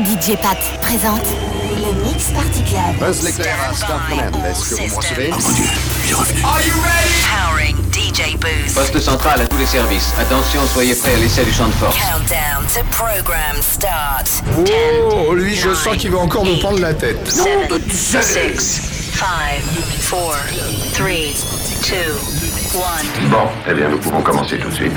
DJ Pat présente le Mix Party Club. Buzz l'éclair à Star. Est-ce que vous m'en recevez Oh mon dieu, il est revenu. Are you ready? Powering DJ Booth. Poste central à tous les services. Attention, soyez prêts à l'essai du champ de force. Countdown to program start. Oh, lui, je sens qu'il va encore nous prendre la tête. 7, 6, 5, 4, 3, 2, 1. Bon, eh bien, nous pouvons commencer tout de suite.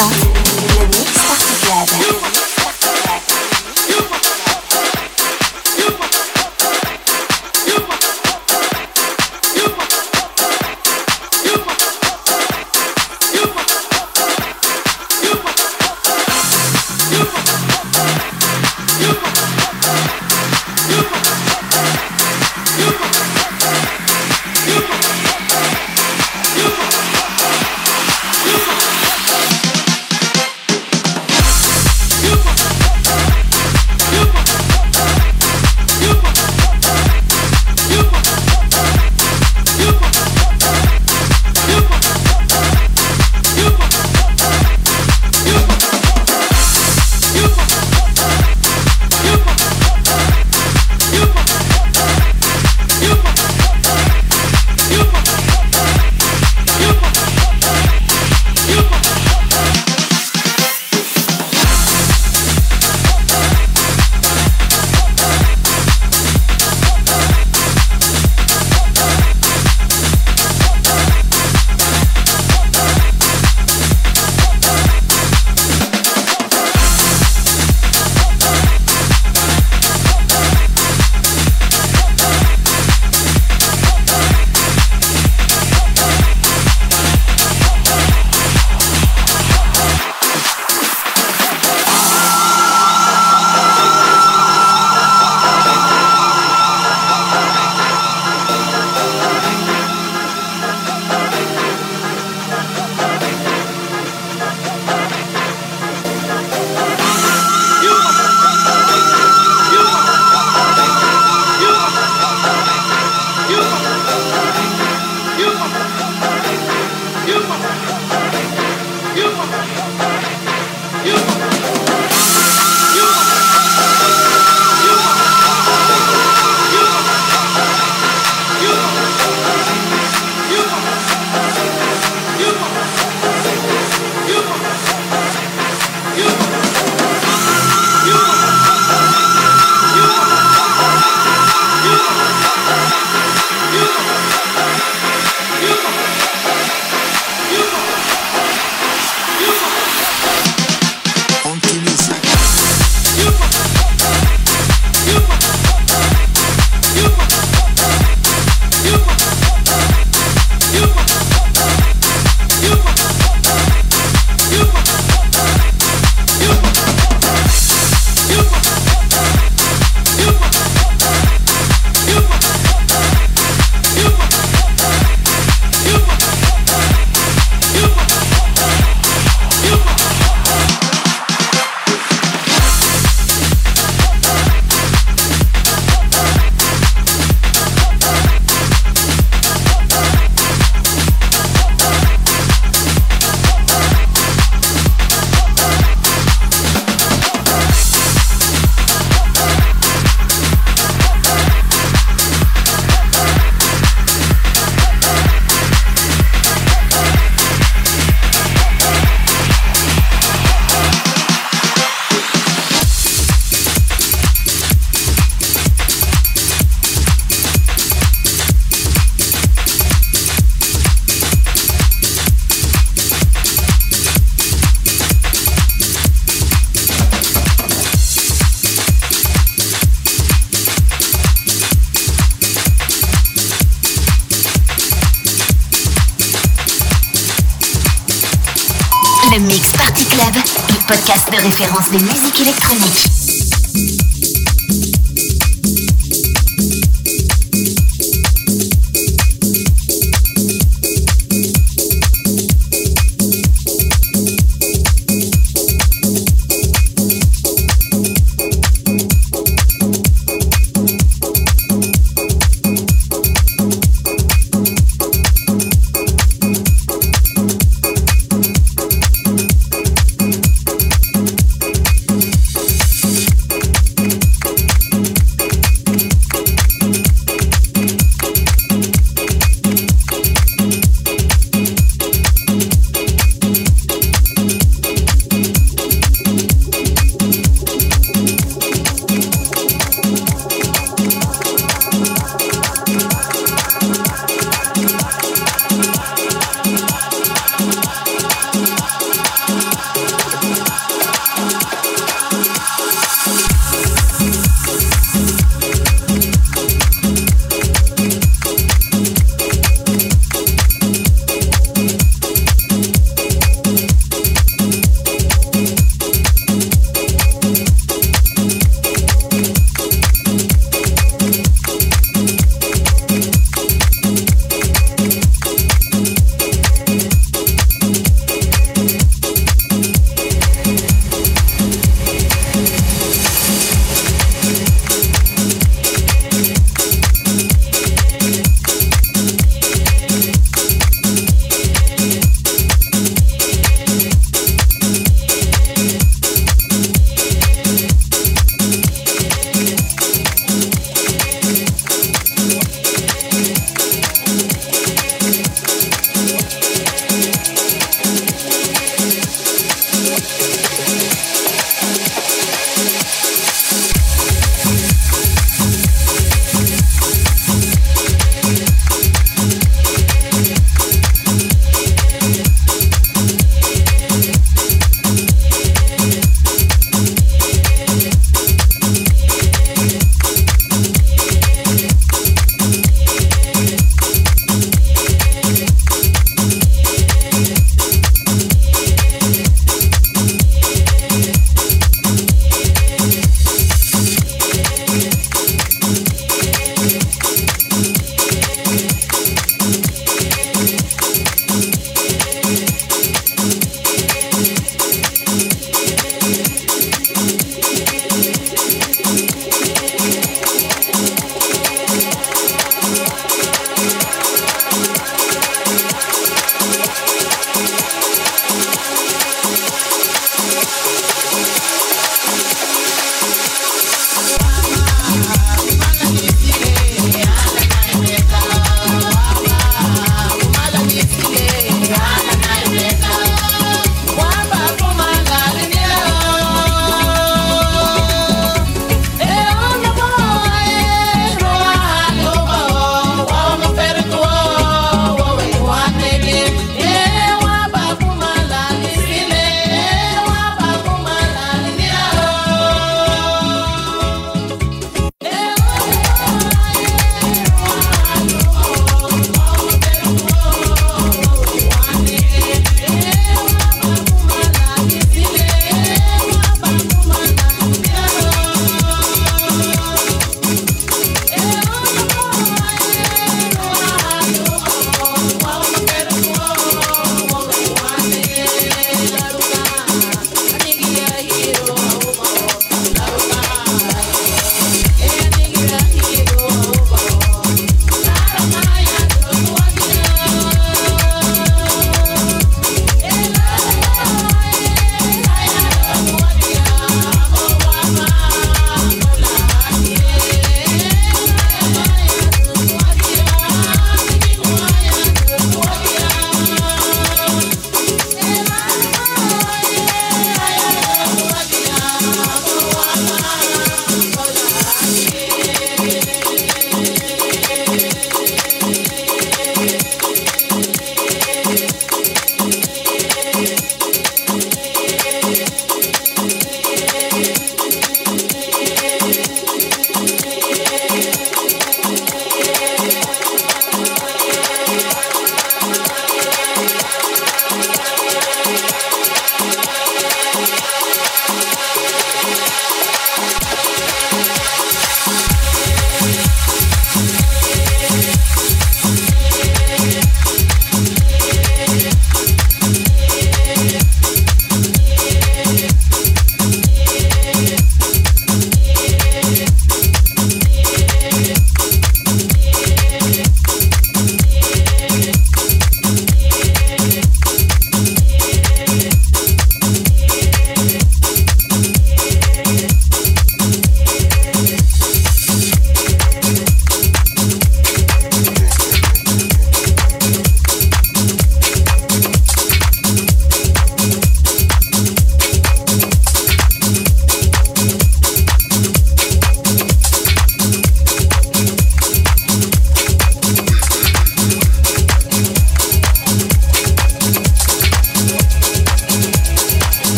나 Référence de musique électronique.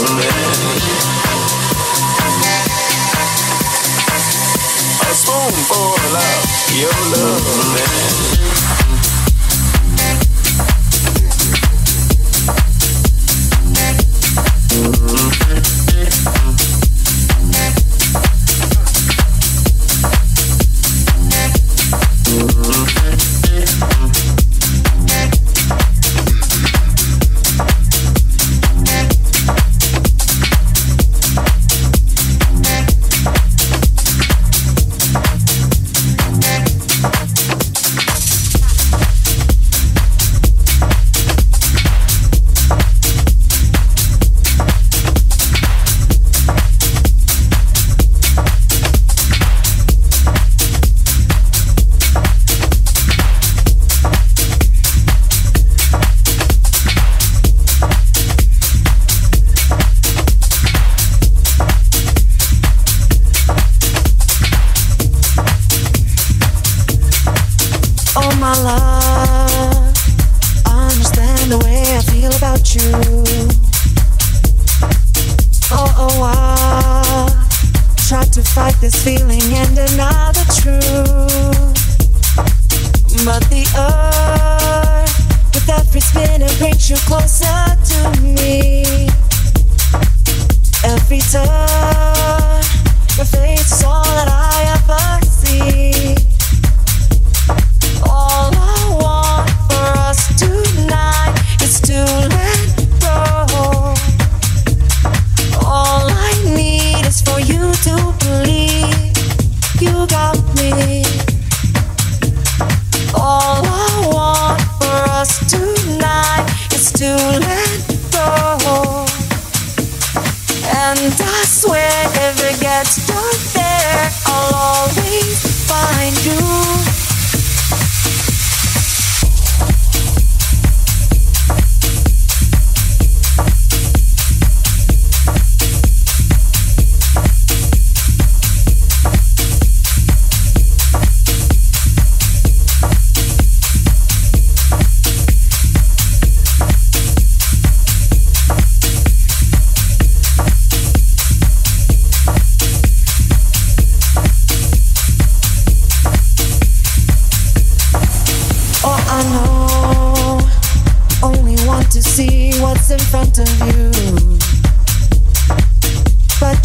Loving. A spoonful of your loving. Oh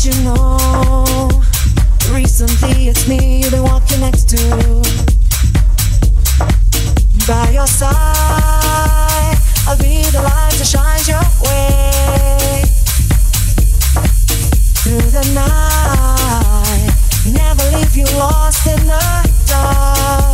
you know, recently it's me you've been walking next to. By your side, I'll be the light that shines your way. Through the night, never leave you lost in the dark.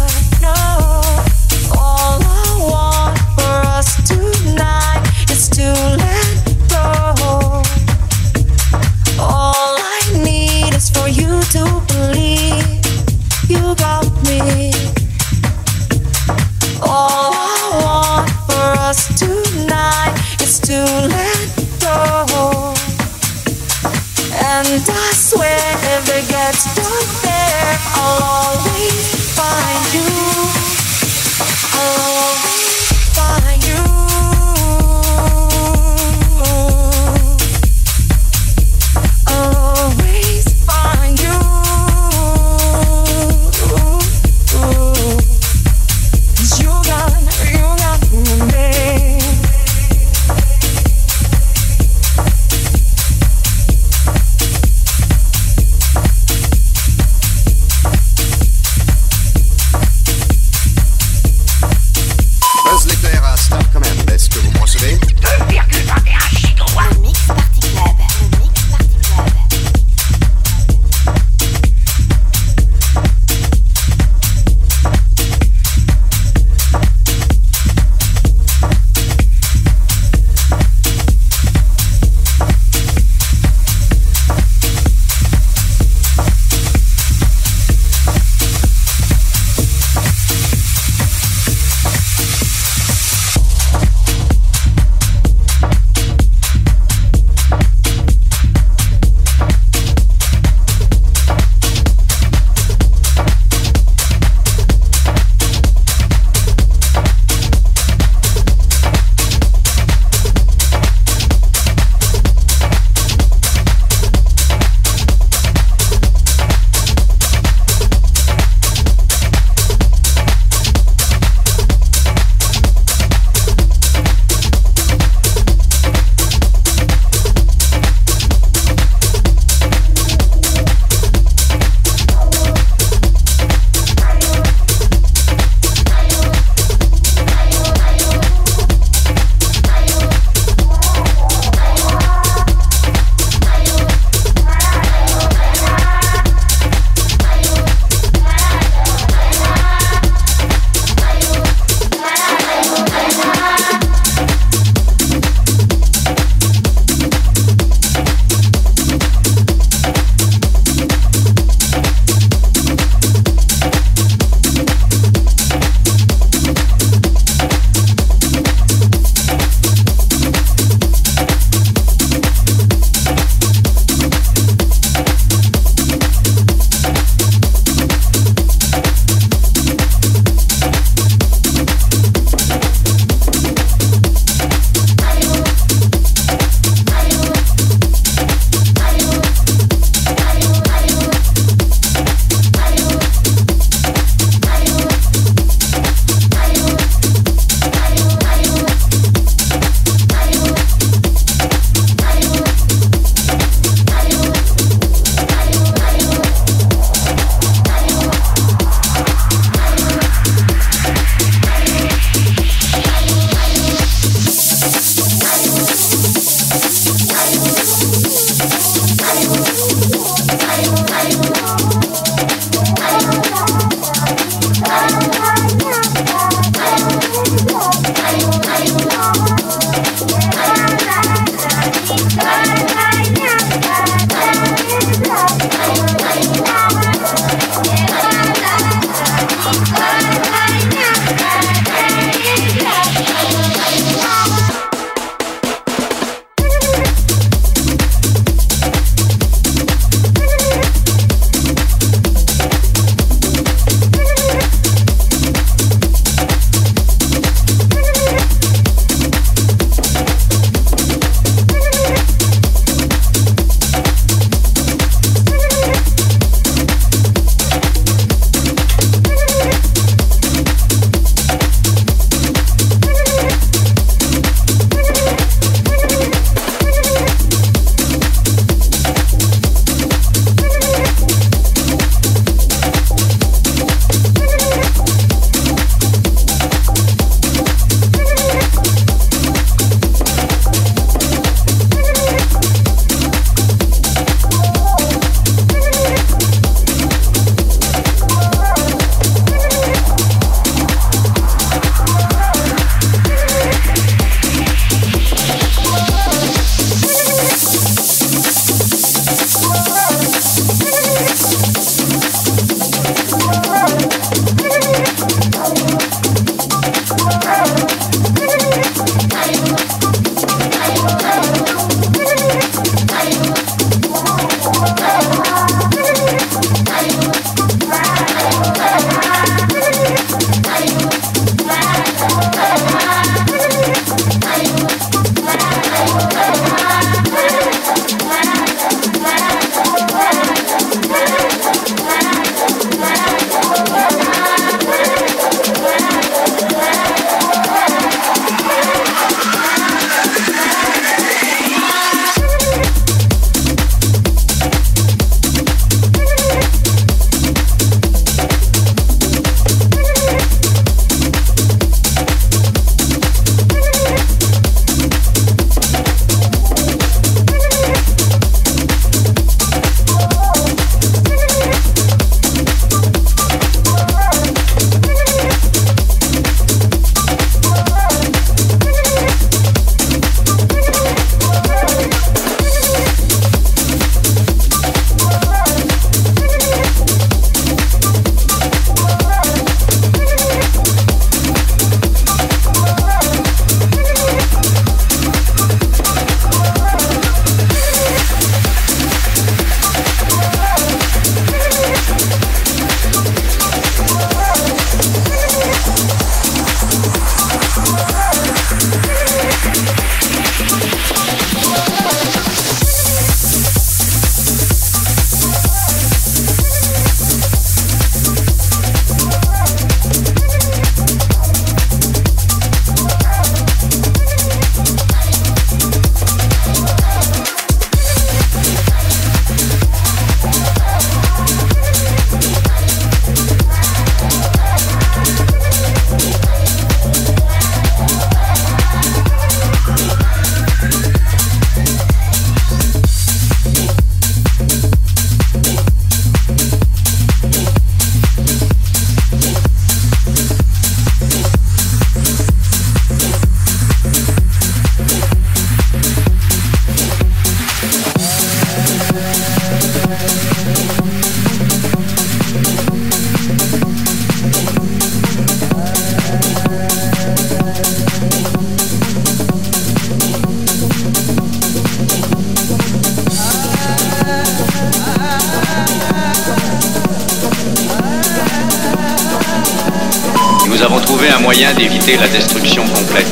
Moyen d'éviter la destruction complète.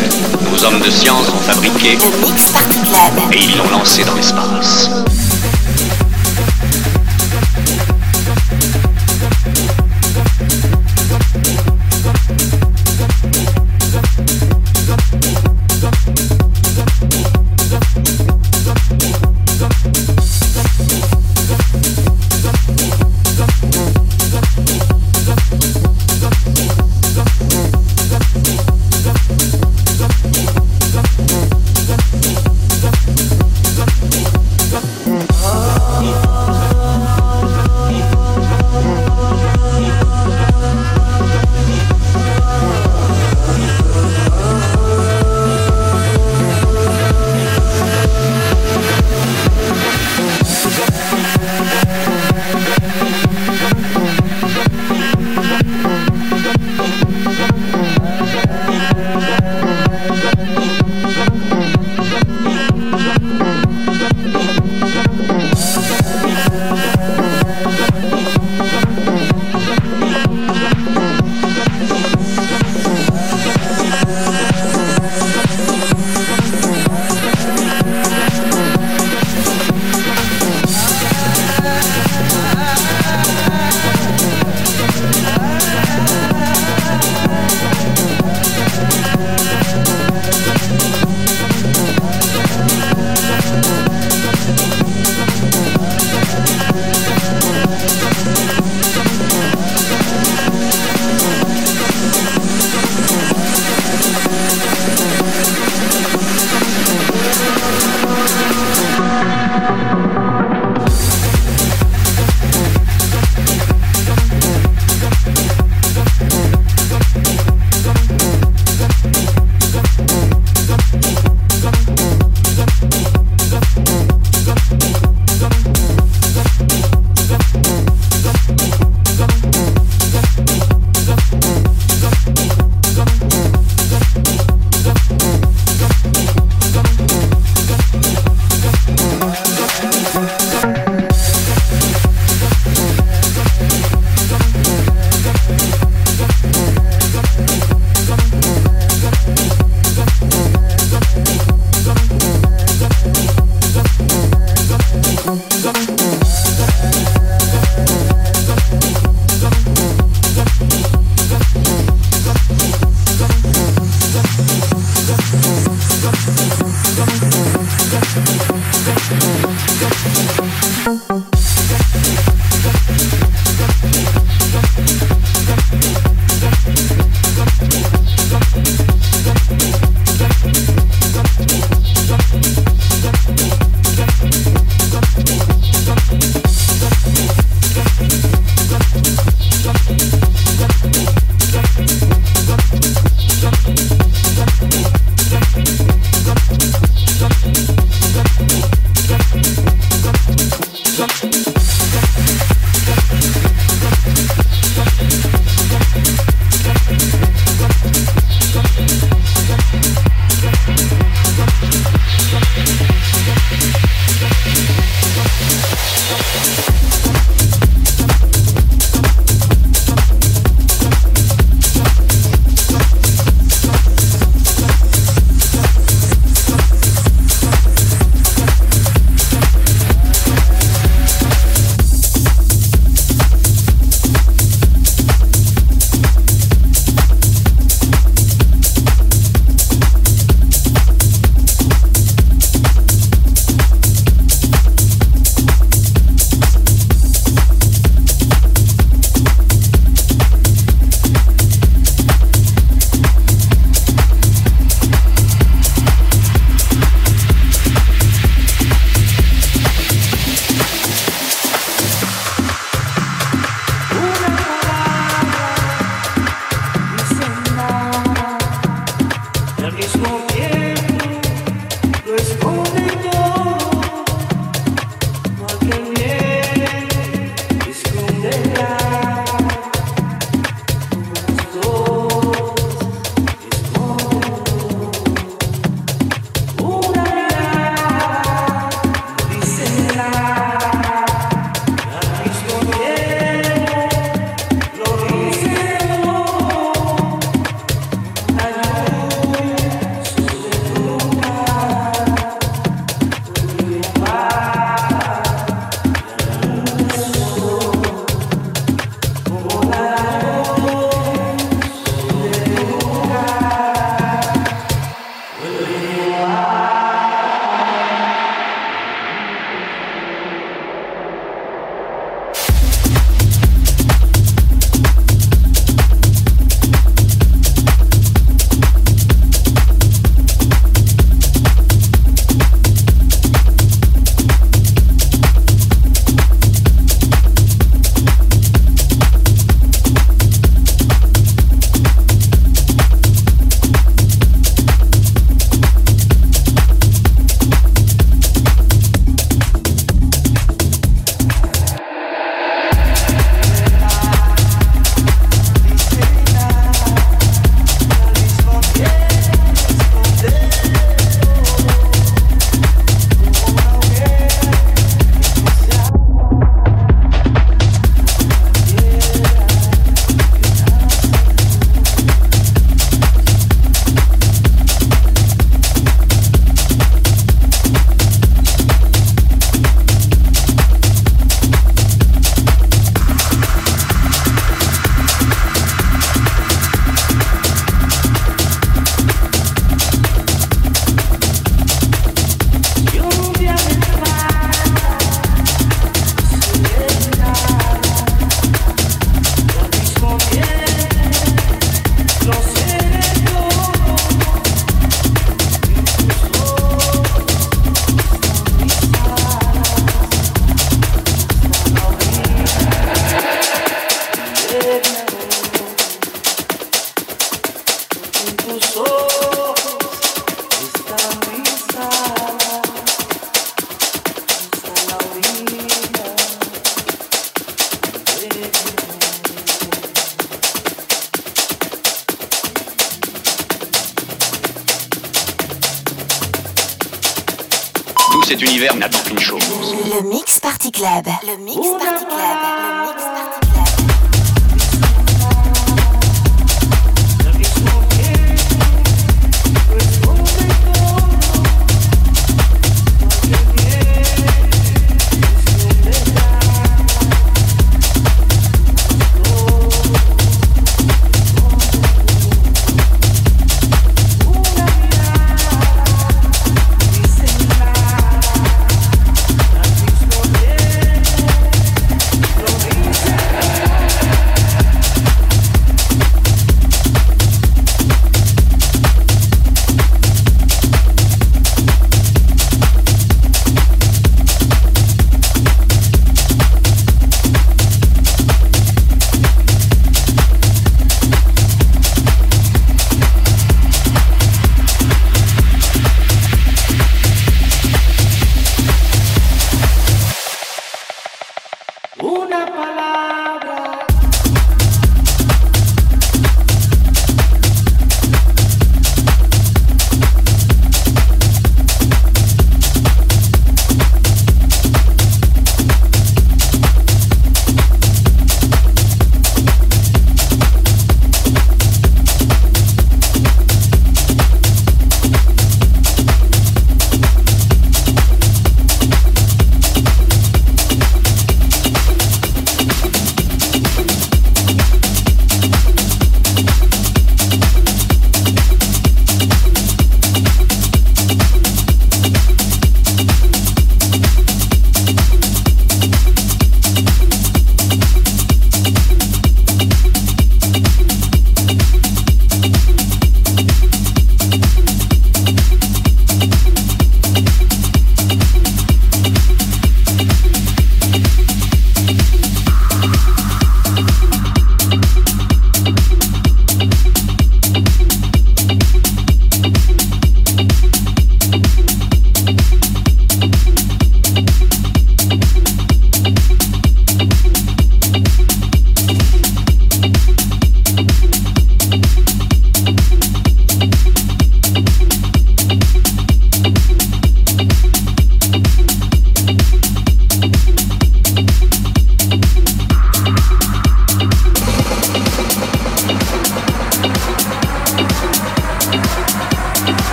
Nos hommes de science ont fabriqué Le Club. et ils l'ont lancé dans l'espace.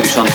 bize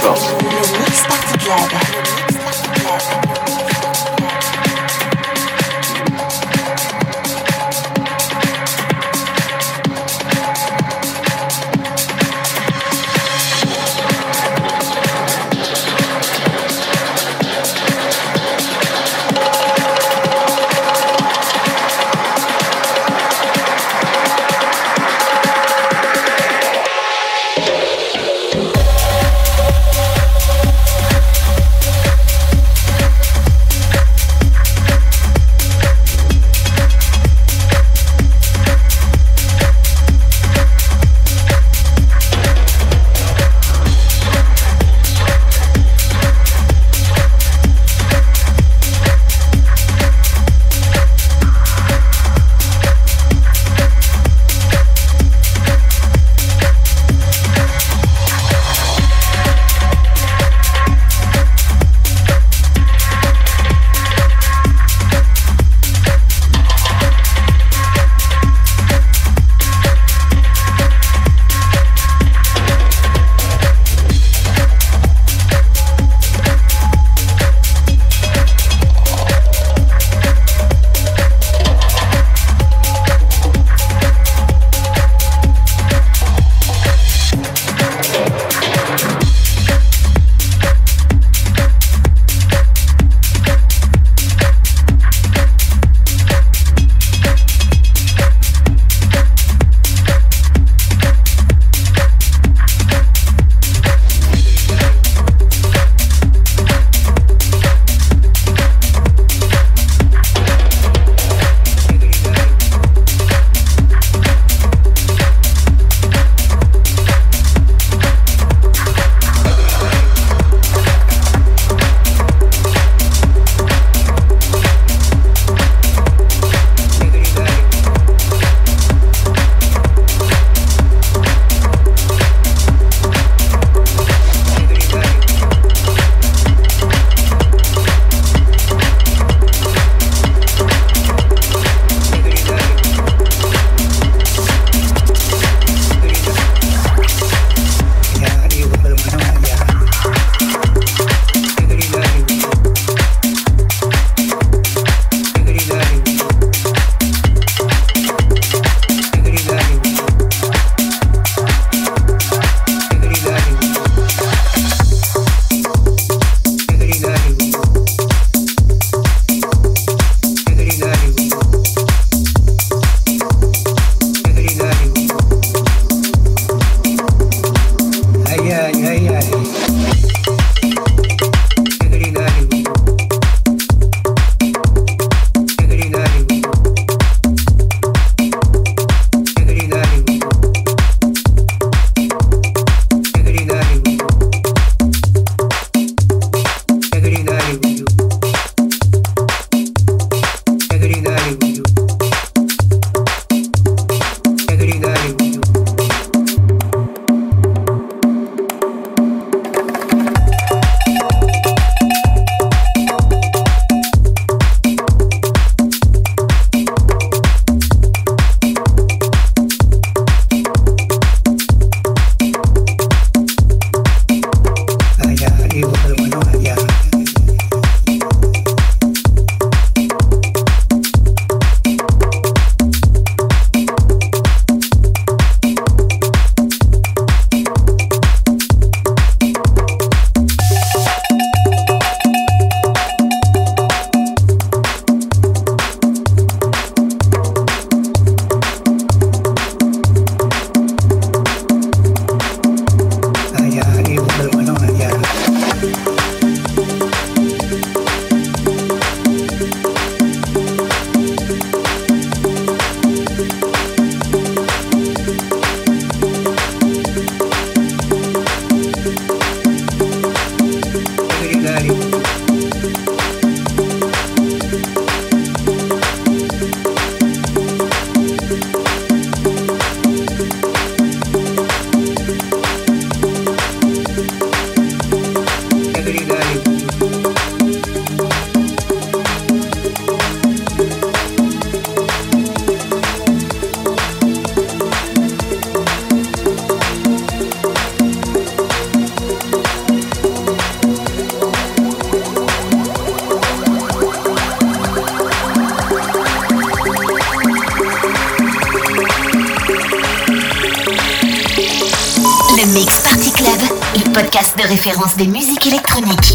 référence des musiques électroniques.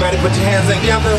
Everybody put your hands together.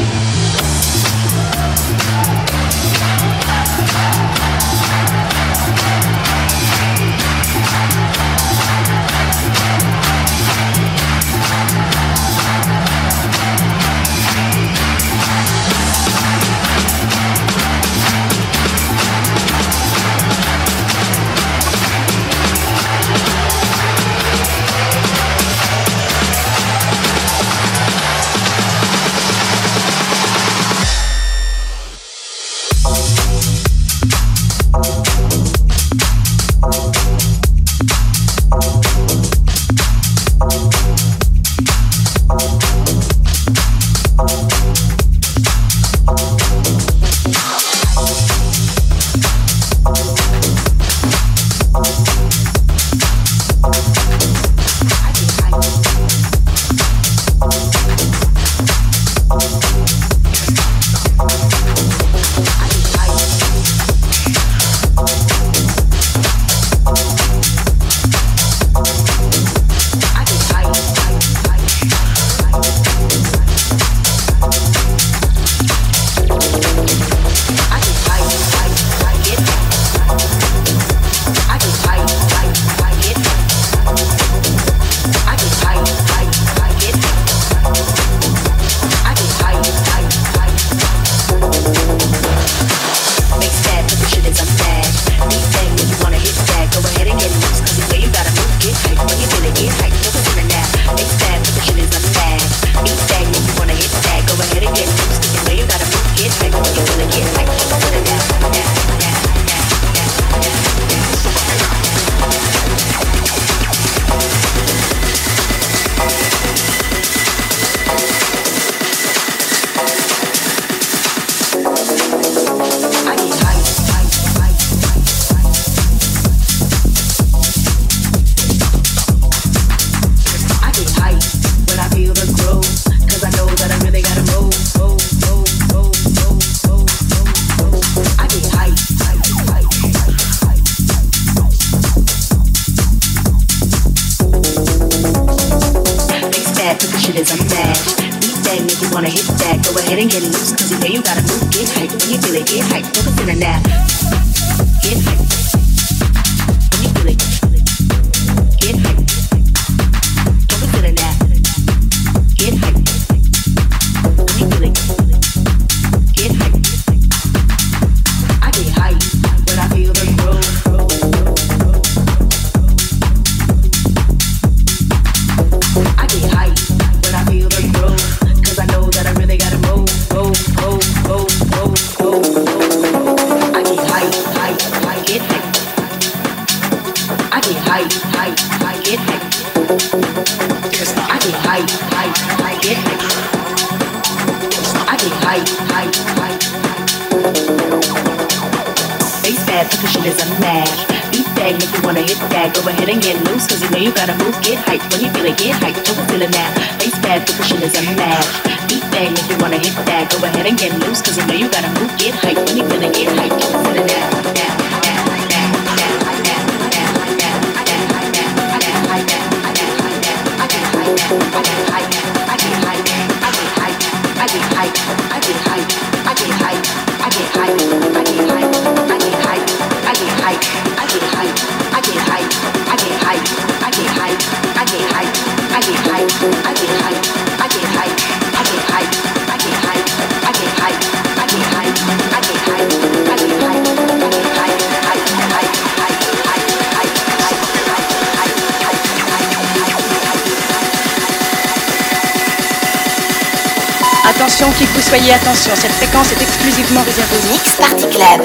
cette fréquence est exclusivement réservée au Mix. Party Club,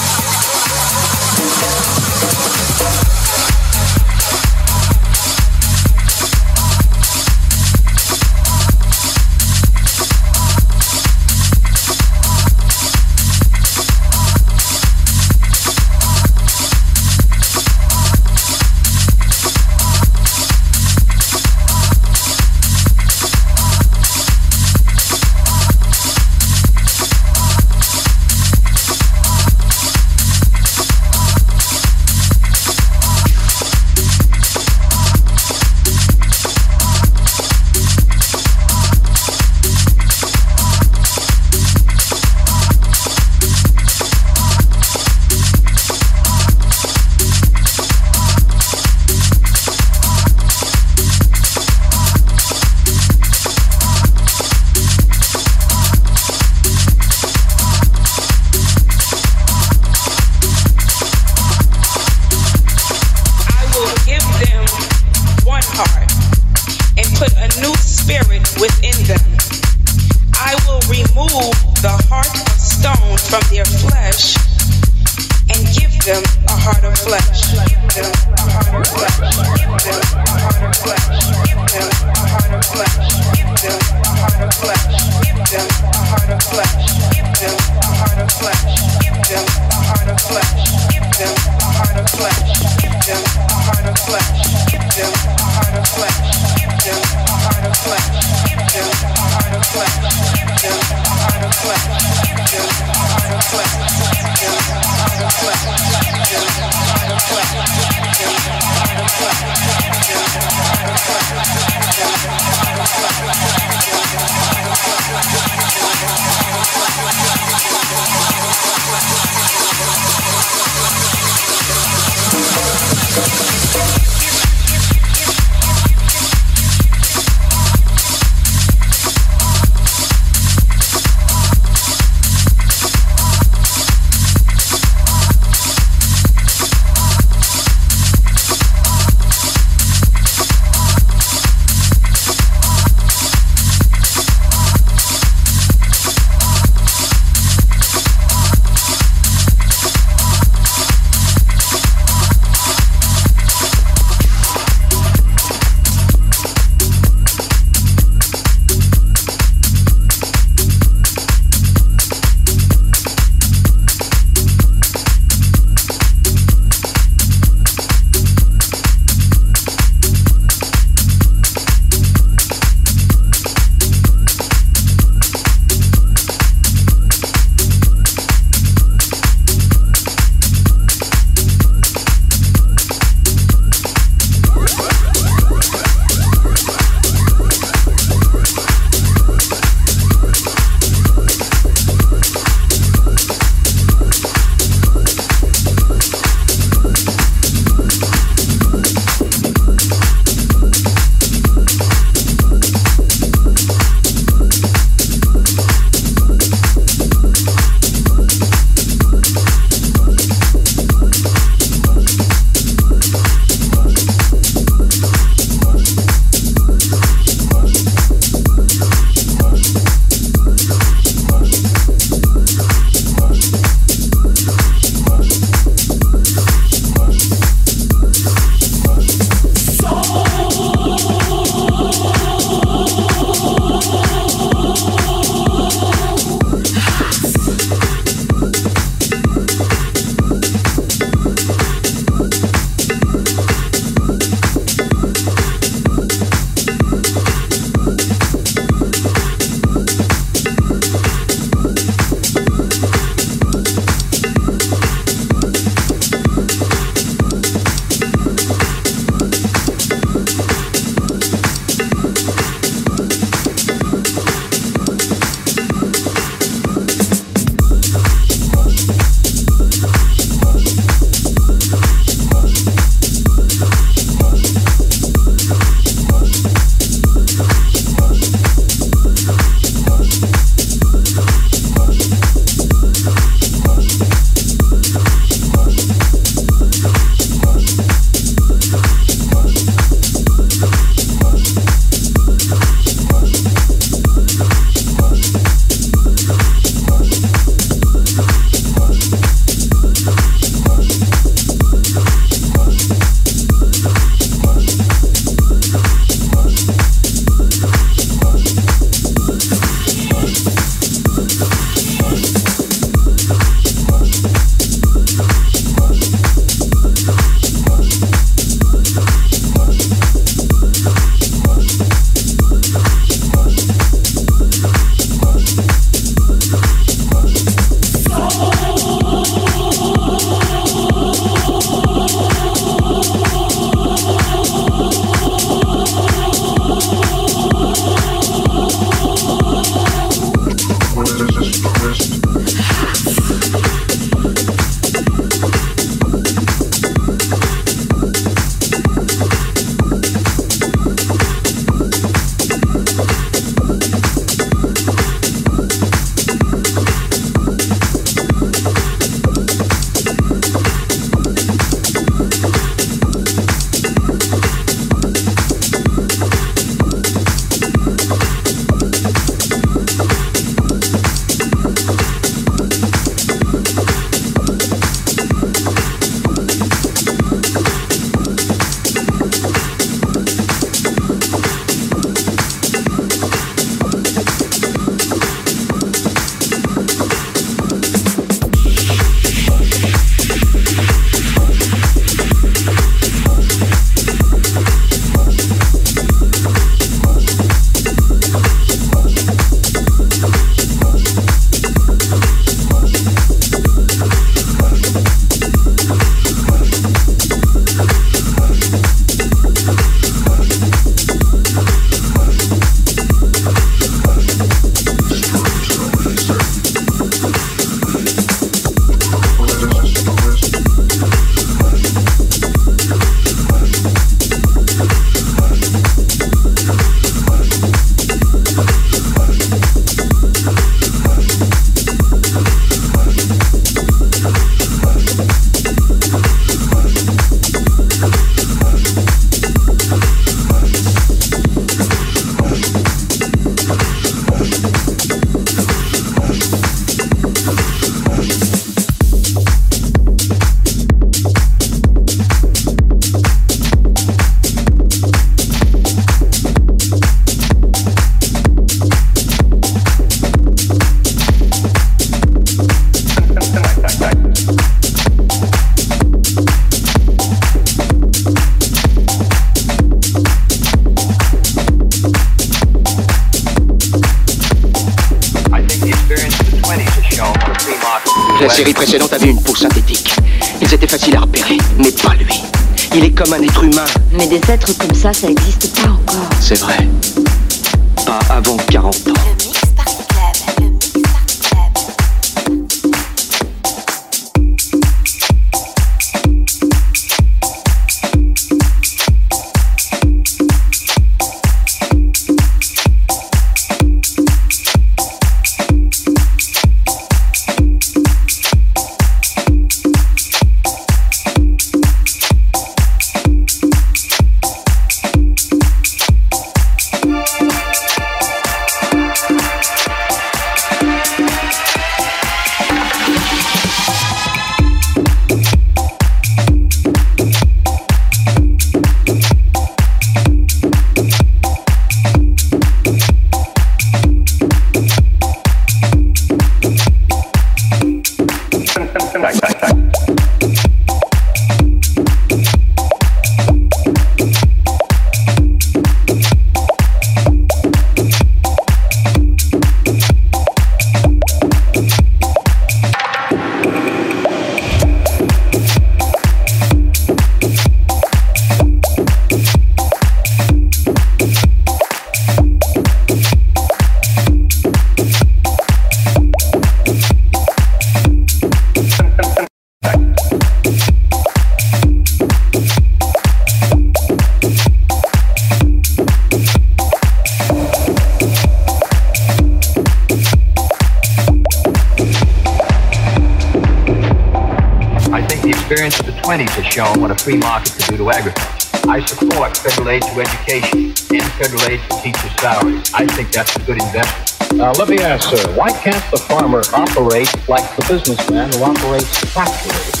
free market could do to agriculture. I support federal aid to education and federal aid for teachers' salaries. I think that's a good investment. Now, let me ask, sir, why can't the farmer operate like the businessman who operates factories?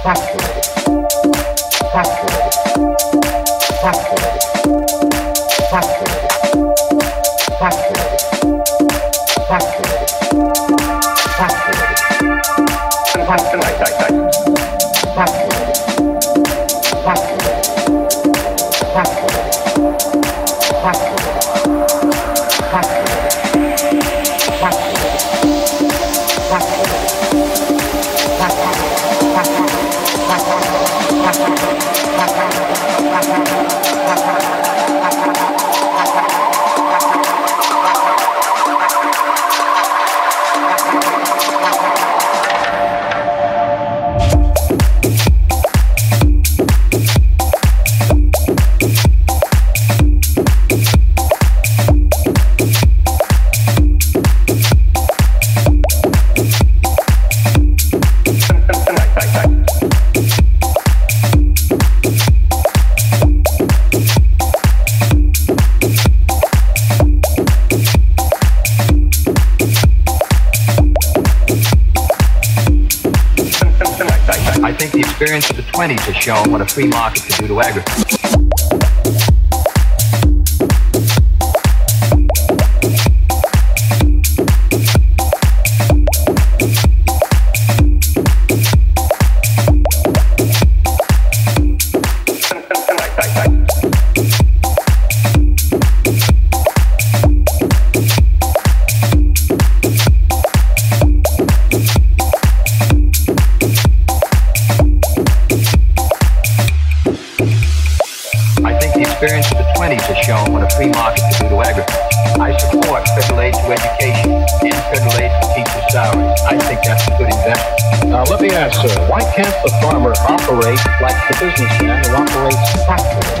Factories. Factories. Factories. Factories. Factories. Factories. Música experience of the 20s has shown what a free market can do to agriculture. 20s has shown what a free market can do to agriculture. I support federal aid to education and federal aid to teacher salaries. I think that's a good investment. Now, let me ask, sir, why can't the farmer operate like the businessman who operates factories?